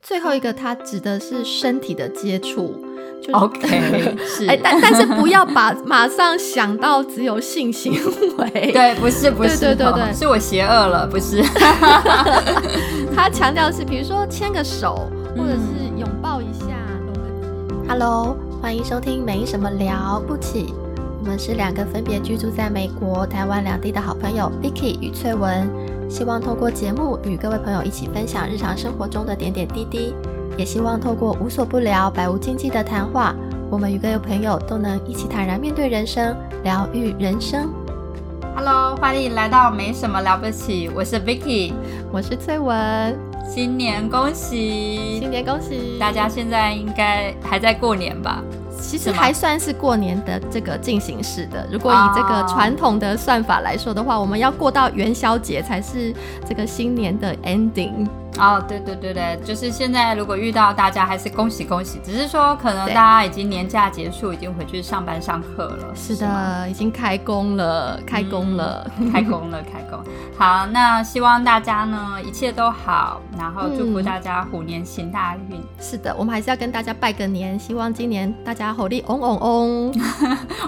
最后一个它指的是身体的接触。就 OK，是，哎，但但是不要把马上想到只有性行为，对，不是不是，对对对对，是我邪恶了，不是。他强调是，比如说牵个手，或者是拥抱一下。Hello，欢迎收听没什么了不起，我们是两个分别居住在美国、台湾两地的好朋友 Vicky 与翠文，希望透过节目与各位朋友一起分享日常生活中的点点滴滴。也希望透过无所不聊、百无禁忌的谈话，我们与各位朋友都能一起坦然面对人生，疗愈人生。Hello，欢迎来到没什么了不起，我是 Vicky，我是翠文，新年恭喜，新年恭喜！大家现在应该还在过年吧？其实还算是过年的这个进行式的。如果以这个传统的算法来说的话，我们要过到元宵节才是这个新年的 ending。哦，对对对对，就是现在如果遇到大家还是恭喜恭喜，只是说可能大家已经年假结束，已经回去上班上课了。是的，已经开工了，开工了，开工了，开工。好，那希望大家呢一切都好，然后祝福大家虎年行大运。是的，我们还是要跟大家拜个年，希望今年大家火力嗡嗡嗡，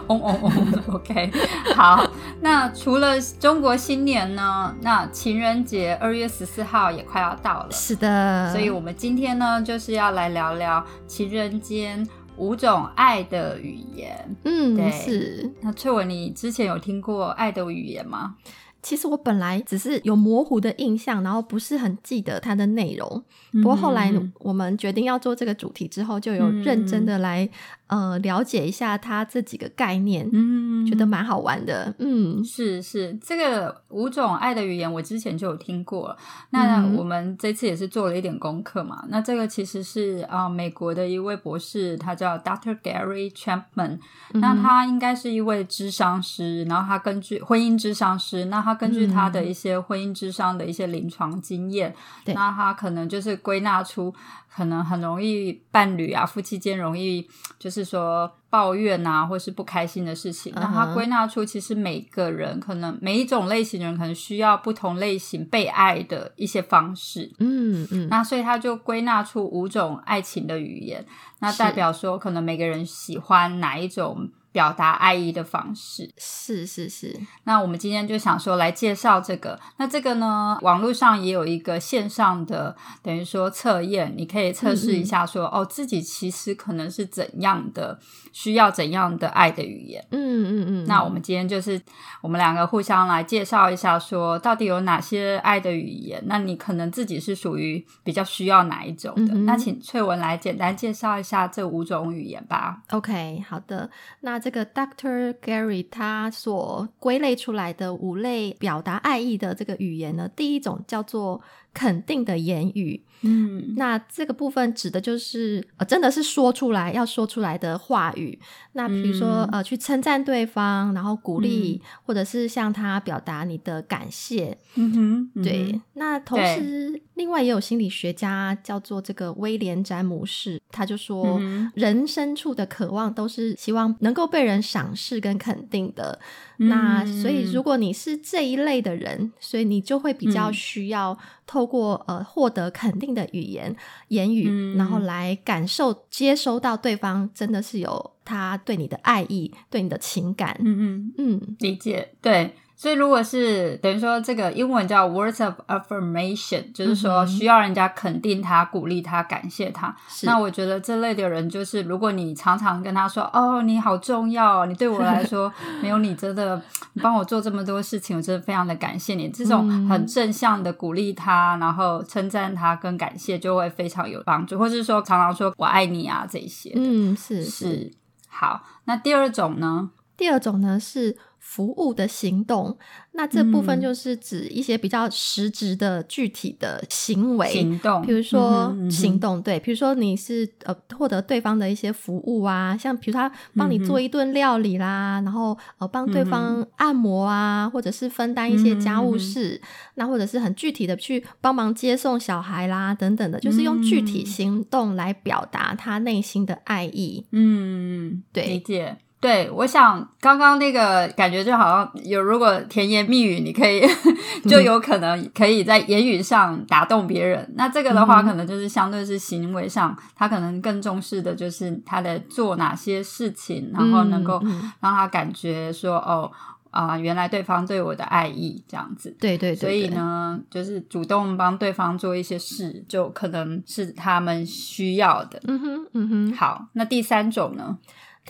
嗡 嗡嗡。OK，好。那除了中国新年呢，那情人节二月十四号也快要到了。是的，所以我们今天呢，就是要来聊聊情人间五种爱的语言。嗯，对，是。那翠文，你之前有听过爱的语言吗？其实我本来只是有模糊的印象，然后不是很记得它的内容。不过后来我们决定要做这个主题之后，就有认真的来。呃，了解一下它这几个概念，嗯，觉得蛮好玩的，嗯，是是，这个五种爱的语言我之前就有听过，那我们这次也是做了一点功课嘛，那这个其实是啊，美国的一位博士，他叫 Dr. Gary Chapman，那他应该是一位智商师，然后他根据婚姻智商师，那他根据他的一些婚姻智商的一些临床经验，那他可能就是归纳出。可能很容易伴侣啊，夫妻间容易就是说抱怨啊，或是不开心的事情。那他归纳出，其实每个人可能每一种类型的人，可能需要不同类型被爱的一些方式。嗯嗯。那所以他就归纳出五种爱情的语言，那代表说，可能每个人喜欢哪一种。表达爱意的方式是是是，那我们今天就想说来介绍这个。那这个呢，网络上也有一个线上的，等于说测验，你可以测试一下，说哦，自己其实可能是怎样的，需要怎样的爱的语言。嗯嗯嗯。那我们今天就是我们两个互相来介绍一下，说到底有哪些爱的语言？那你可能自己是属于比较需要哪一种的？那请翠文来简单介绍一下这五种语言吧。OK，好的，那。这个 Doctor Gary 他所归类出来的五类表达爱意的这个语言呢，第一种叫做肯定的言语。嗯，那这个部分指的就是呃，真的是说出来要说出来的话语。那比如说呃，去称赞对方，然后鼓励，或者是向他表达你的感谢。嗯哼，对。那同时，另外也有心理学家叫做这个威廉詹姆士，他就说，人深处的渴望都是希望能够被人赏识跟肯定的。那所以，如果你是这一类的人，所以你就会比较需要透过呃获得肯定的语言言语，然后来感受接收到对方真的是有他对你的爱意，对你的情感。嗯嗯嗯，理解对。所以，如果是等于说这个英文叫 words of affirmation，就是说需要人家肯定他、鼓励他、感谢他。那我觉得这类的人，就是如果你常常跟他说：“哦，你好重要，你对我来说 没有你真的，你帮我做这么多事情，我真的非常的感谢你。”这种很正向的鼓励他，然后称赞他跟感谢，就会非常有帮助。或者是说常常说我爱你啊这些。嗯，是是。好，那第二种呢？第二种呢是。服务的行动，那这部分就是指一些比较实质的具体的行为，行动，比如说行动，对，比如说你是呃获得对方的一些服务啊，像比如他帮你做一顿料理啦，然后呃帮对方按摩啊，或者是分担一些家务事，那或者是很具体的去帮忙接送小孩啦等等的，就是用具体行动来表达他内心的爱意。嗯，对，理解。对，我想刚刚那个感觉就好像有，如果甜言蜜语，你可以 就有可能可以在言语上打动别人。那这个的话，可能就是相对是行为上，他可能更重视的就是他的做哪些事情，然后能够让他感觉说哦啊，原来对方对我的爱意这样子。对对，所以呢，就是主动帮对方做一些事，就可能是他们需要的。嗯哼，嗯哼。好，那第三种呢？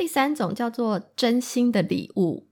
第三种叫做真心的礼物，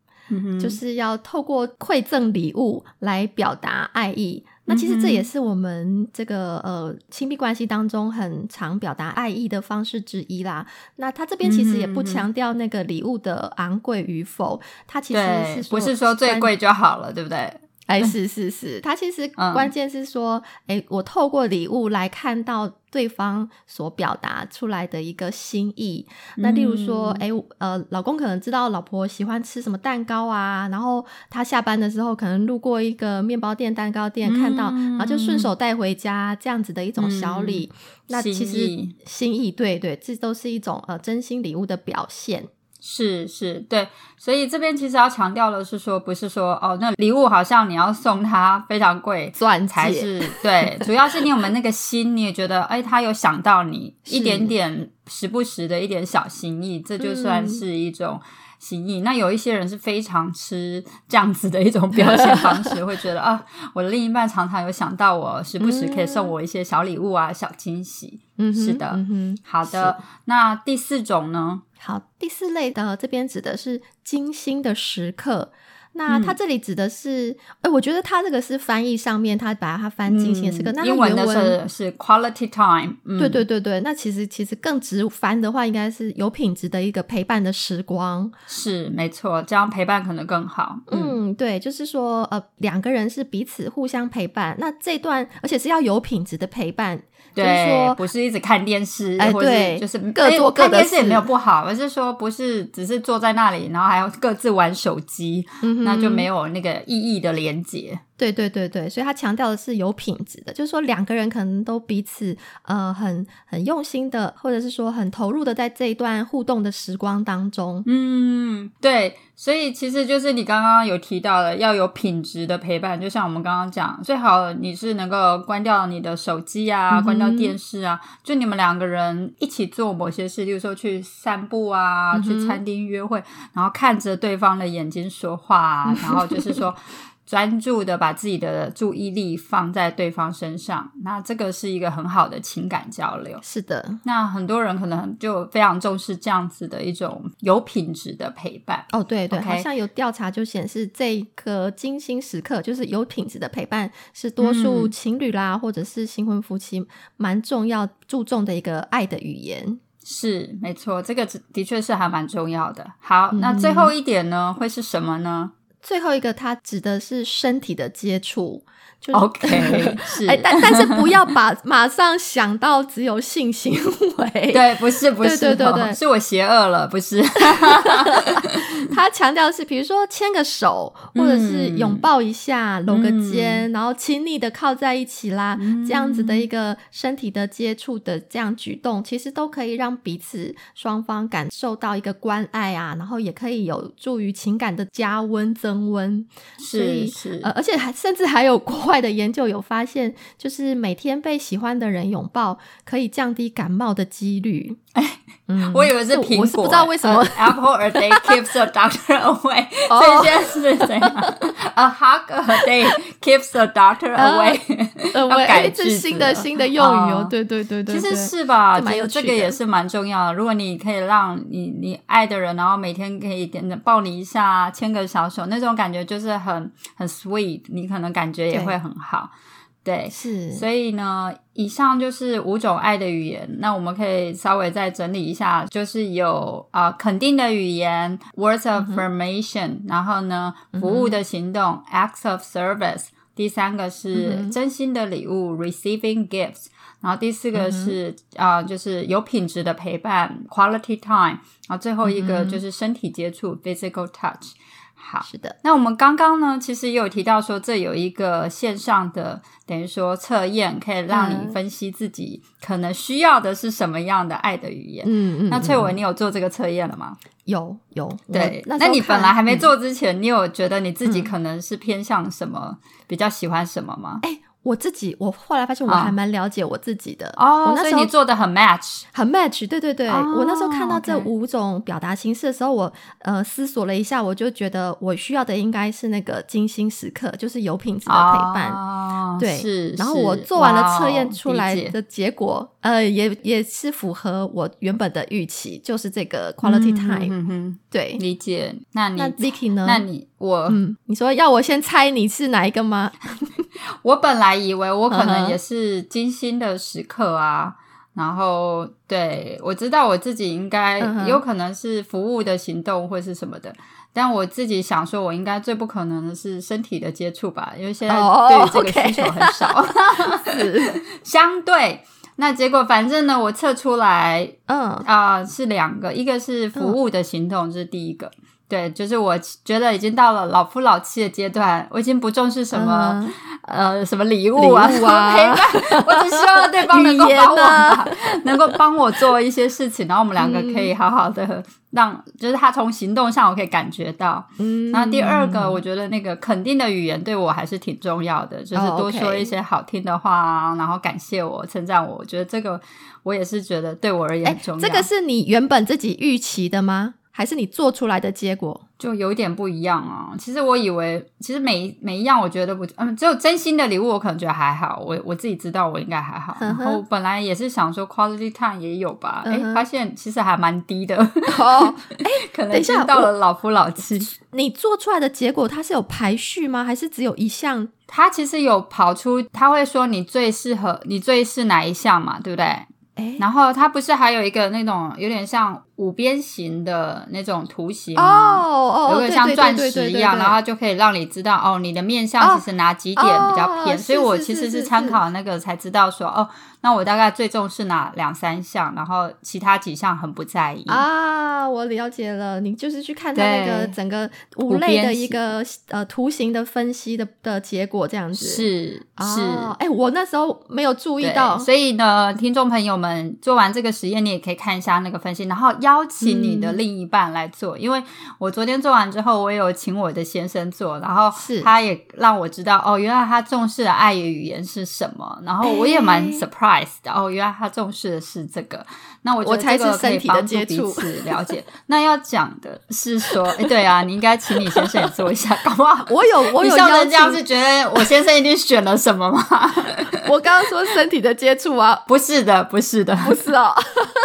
就是要透过馈赠礼物来表达爱意。那其实这也是我们这个呃亲密关系当中很常表达爱意的方式之一啦。那他这边其实也不强调那个礼物的昂贵与否，他其实是不是说最贵就好了，对不对？哎，是是是，他其实关键是说，哎，我透过礼物来看到对方所表达出来的一个心意。那例如说，哎，呃，老公可能知道老婆喜欢吃什么蛋糕啊，然后他下班的时候可能路过一个面包店、蛋糕店，看到，然后就顺手带回家，这样子的一种小礼。那其实心意，对对，这都是一种呃真心礼物的表现。是是，对，所以这边其实要强调的是说，不是说哦，那礼物好像你要送他非常贵，钻才是对，主要是你有没有那个心，你也觉得哎，他有想到你一点点，时不时的一点小心意，这就算是一种。心意，那有一些人是非常吃这样子的一种表现方式，会觉得啊，我的另一半常常有想到我，时不时可以送我一些小礼物啊，小惊喜。嗯，是的，嗯好的。那第四种呢？好，第四类的这边指的是精心的时刻。那他这里指的是，哎，我觉得他这个是翻译上面，他把它翻精心时刻。那英文的是是 quality time。对对对对，那其实其实更直翻的话，应该是有品质的一个陪伴的时光。是没错，这样陪伴可能更好。嗯，对，就是说，呃，两个人是彼此互相陪伴，那这段而且是要有品质的陪伴。对，不是一直看电视，哎，对，就是各做各的事也没有不好，而是说不是只是坐在那里，然后还要各自玩手机，那就没有那个意义的连接。对对对对，所以他强调的是有品质的，就是说两个人可能都彼此呃很很用心的，或者是说很投入的在这一段互动的时光当中。嗯，对，所以其实就是你刚刚有提到的，要有品质的陪伴，就像我们刚刚讲，最好你是能够关掉你的手机啊，关掉电视啊，就你们两个人一起做某些事，例如说去散步啊，去餐厅约会，然后看着对方的眼睛说话，然后就是说。专注的把自己的注意力放在对方身上，那这个是一个很好的情感交流。是的，那很多人可能就非常重视这样子的一种有品质的陪伴。哦，对对，好像有调查就显示，这个精心时刻就是有品质的陪伴，是多数情侣啦，或者是新婚夫妻蛮重要注重的一个爱的语言。是，没错，这个的确是还蛮重要的。好，那最后一点呢，会是什么呢？最后一个，它指的是身体的接触。就 OK，是，但但是不要把 马上想到只有性行为，对，不是不是，对对对，是我邪恶了，不是。他强调是，比如说牵个手，或者是拥抱一下，搂个肩，然后亲密的靠在一起啦，这样子的一个身体的接触的这样举动，其实都可以让彼此双方感受到一个关爱啊，然后也可以有助于情感的加温增温。是是，呃，而且还甚至还有国。外的研究有发现，就是每天被喜欢的人拥抱，可以降低感冒的几率。哎，我以为是苹果，我是不知道为什么。Apple a day keeps a doctor away。这件事怎样？A hug a day keeps a doctor away。要改是新的新的用语哦。对对对对，其实是吧？其实这个也是蛮重要的。如果你可以让你你爱的人，然后每天可以点抱你一下，牵个小手，那种感觉就是很很 sweet。你可能感觉也会。很好，对，是，所以呢，以上就是五种爱的语言。那我们可以稍微再整理一下，就是有啊肯定的语言 （words of affirmation），然后呢，服务的行动 （acts of service），第三个是真心的礼物 （receiving gifts），然后第四个是啊，就是有品质的陪伴 （quality time），然后最后一个就是身体接触 （physical touch）。好，是的。那我们刚刚呢，其实也有提到说，这有一个线上的，等于说测验，可以让你分析自己可能需要的是什么样的爱的语言。嗯嗯。那翠文，你有做这个测验了吗？有有。对，那你本来还没做之前，你有觉得你自己可能是偏向什么，比较喜欢什么吗？哎。我自己，我后来发现我还蛮了解我自己的哦，所以你做的很 match，很 match，对对对。我那时候看到这五种表达形式的时候，我呃思索了一下，我就觉得我需要的应该是那个精心时刻，就是有品质的陪伴。对，是。然后我做完了测验出来的结果，呃，也也是符合我原本的预期，就是这个 quality time。嗯哼对，理解。那你那 Vicky 呢？那你我，嗯，你说要我先猜你是哪一个吗？我本来以为我可能也是精心的时刻啊，然后对我知道我自己应该有可能是服务的行动或是什么的，但我自己想说，我应该最不可能的是身体的接触吧，因为现在对于这个需求很少，相对那结果反正呢，我测出来，嗯。啊是两个，一个是服务的行动，这是第一个。对，就是我觉得已经到了老夫老妻的阶段，我已经不重视什么呃什么礼物啊、陪伴，我只希望对方能够帮我，能够帮我做一些事情，然后我们两个可以好好的让，就是他从行动上我可以感觉到。嗯，然后第二个，我觉得那个肯定的语言对我还是挺重要的，就是多说一些好听的话，然后感谢我、称赞我，我觉得这个我也是觉得对我而言很重要。这个是你原本自己预期的吗？还是你做出来的结果就有点不一样啊！其实我以为，其实每每一样我觉得不，嗯，只有真心的礼物，我可能觉得还好。我我自己知道我应该还好。然后本来也是想说 quality time 也有吧，哎，发现其实还蛮低的。哦，哎，可能下到了老夫老妻。你做出来的结果它是有排序吗？还是只有一项？它其实有跑出，他会说你最适合，你最是哪一项嘛？对不对？哎，然后它不是还有一个那种有点像。五边形的那种图形哦，有个像钻石一样，然后就可以让你知道哦，你的面相其实哪几点比较偏。所以我其实是参考那个才知道说哦，那我大概最重视哪两三项，然后其他几项很不在意啊。我了解了，你就是去看它那个整个五类的一个呃图形的分析的的结果这样子。是是，哎，我那时候没有注意到，所以呢，听众朋友们做完这个实验，你也可以看一下那个分析，然后要。邀请你的另一半来做，因为我昨天做完之后，我有请我的先生做，然后他也让我知道哦，原来他重视的爱与语言是什么，然后我也蛮 surprised 的哦，原来他重视的是这个。那我觉得这个可以帮助彼此了解。那要讲的是说，哎，对啊，你应该请你先生也做一下，搞不好 我有我有邀请，是觉得我先生一定选了什么吗？我刚刚说身体的接触啊，不是的，不是的，不是哦，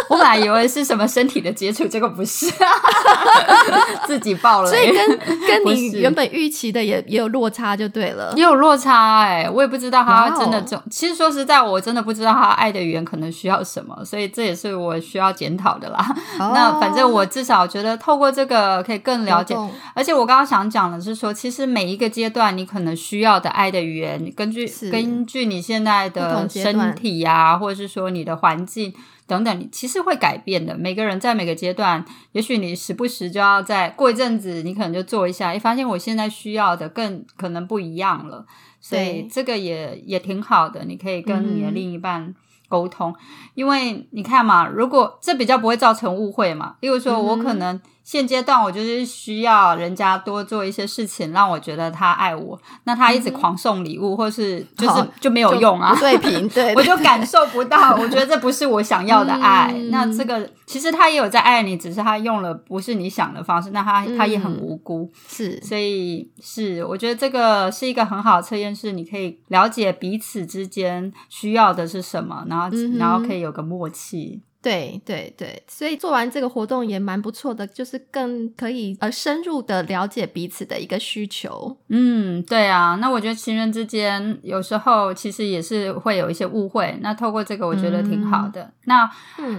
我本来以为是什么身体的接触，结果不是，自己报了，所以跟跟你原本预期的也也有落差，就对了，也有落差哎，我也不知道他真的重，其实说实在，我真的不知道他爱的语言可能需要什么，所以这也是我需要检讨的啦。那反正我至少觉得透过这个可以更了解，而且我刚刚想讲的是说，其实每一个阶段你可能需要的爱的语言，根据根据你现在的身体呀，或者是说你的环境。等等，你其实会改变的。每个人在每个阶段，也许你时不时就要在过一阵子，你可能就做一下，哎发现我现在需要的更可能不一样了。所以这个也也挺好的，你可以跟你的另一半沟通，因为你看嘛，如果这比较不会造成误会嘛。例如说，我可能。现阶段我就是需要人家多做一些事情，让我觉得他爱我。那他一直狂送礼物，或是就是就没有用啊？对平对，我就感受不到。我觉得这不是我想要的爱。那这个其实他也有在爱你，只是他用了不是你想的方式。那他他也很无辜，是。所以是，我觉得这个是一个很好的测验，是你可以了解彼此之间需要的是什么，然后然后可以有个默契。对对对，所以做完这个活动也蛮不错的，就是更可以呃深入的了解彼此的一个需求。嗯，对啊，那我觉得情人之间有时候其实也是会有一些误会，那透过这个我觉得挺好的。那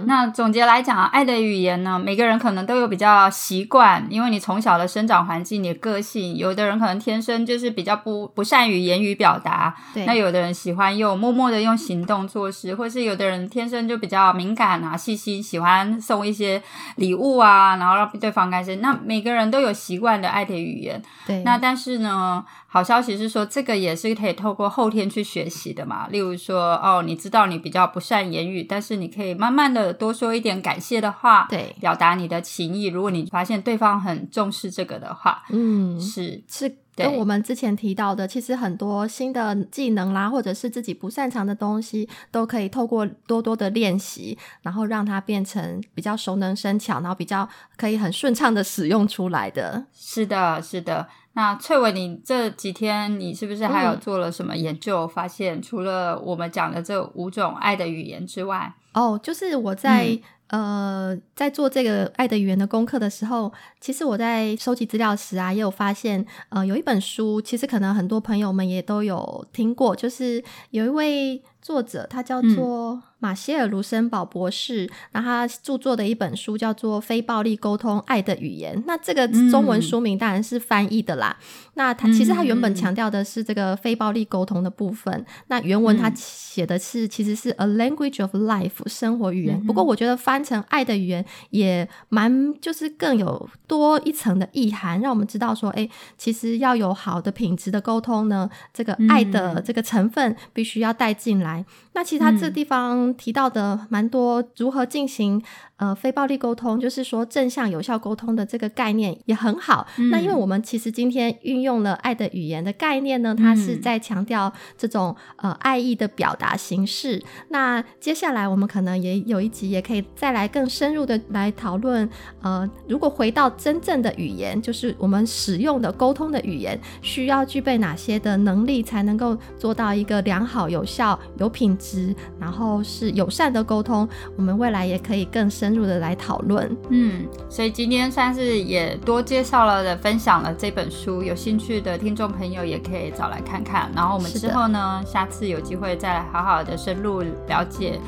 那总结来讲啊，爱的语言呢，每个人可能都有比较习惯，因为你从小的生长环境、你的个性，有的人可能天生就是比较不不善于言语表达，那有的人喜欢用默默的用行动做事，或是有的人天生就比较敏感啊。啊，细心，喜欢送一些礼物啊，然后让对方开心。那每个人都有习惯的爱的语言，对。那但是呢，好消息是说，这个也是可以透过后天去学习的嘛。例如说，哦，你知道你比较不善言语，但是你可以慢慢的多说一点感谢的话，对，表达你的情意。如果你发现对方很重视这个的话，嗯，是是。跟我们之前提到的，其实很多新的技能啦，或者是自己不擅长的东西，都可以透过多多的练习，然后让它变成比较熟能生巧，然后比较可以很顺畅的使用出来的。是的，是的。那翠伟，你这几天你是不是还有做了什么研究？发现除了我们讲的这五种爱的语言之外，哦，就是我在。呃，在做这个爱的语言的功课的时候，其实我在收集资料时啊，也有发现，呃，有一本书，其实可能很多朋友们也都有听过，就是有一位。作者他叫做马歇尔·卢森堡博士，那他著作的一本书叫做《非暴力沟通：爱的语言》。那这个中文书名当然是翻译的啦。那他其实他原本强调的是这个非暴力沟通的部分。那原文他写的是其实是 A Language of Life 生活语言。不过我觉得翻成爱的语言也蛮就是更有多一层的意涵，让我们知道说，哎，其实要有好的品质的沟通呢，这个爱的这个成分必须要带进来。那其实他这地方提到的蛮多，如何进行。呃，非暴力沟通就是说正向有效沟通的这个概念也很好。那因为我们其实今天运用了爱的语言的概念呢，它是在强调这种呃爱意的表达形式。那接下来我们可能也有一集也可以再来更深入的来讨论。呃，如果回到真正的语言，就是我们使用的沟通的语言，需要具备哪些的能力才能够做到一个良好、有效、有品质，然后是友善的沟通？我们未来也可以更深。深入的来讨论，嗯，所以今天算是也多介绍了的，分享了这本书，有兴趣的听众朋友也可以找来看看。然后我们之后呢，下次有机会再来好好的深入了解，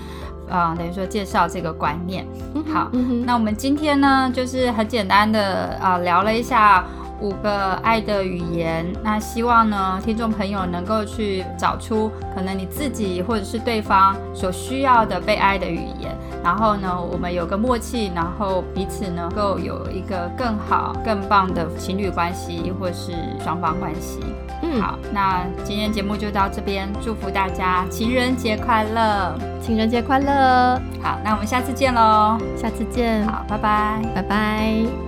啊，等于说介绍这个观念。好，那我们今天呢，就是很简单的啊，聊了一下。五个爱的语言，那希望呢，听众朋友能够去找出可能你自己或者是对方所需要的被爱的语言，然后呢，我们有个默契，然后彼此能够有一个更好、更棒的情侣关系或是双方关系。嗯，好，那今天节目就到这边，祝福大家情人节快乐，情人节快乐。好，那我们下次见喽，下次见，好，拜拜，拜拜。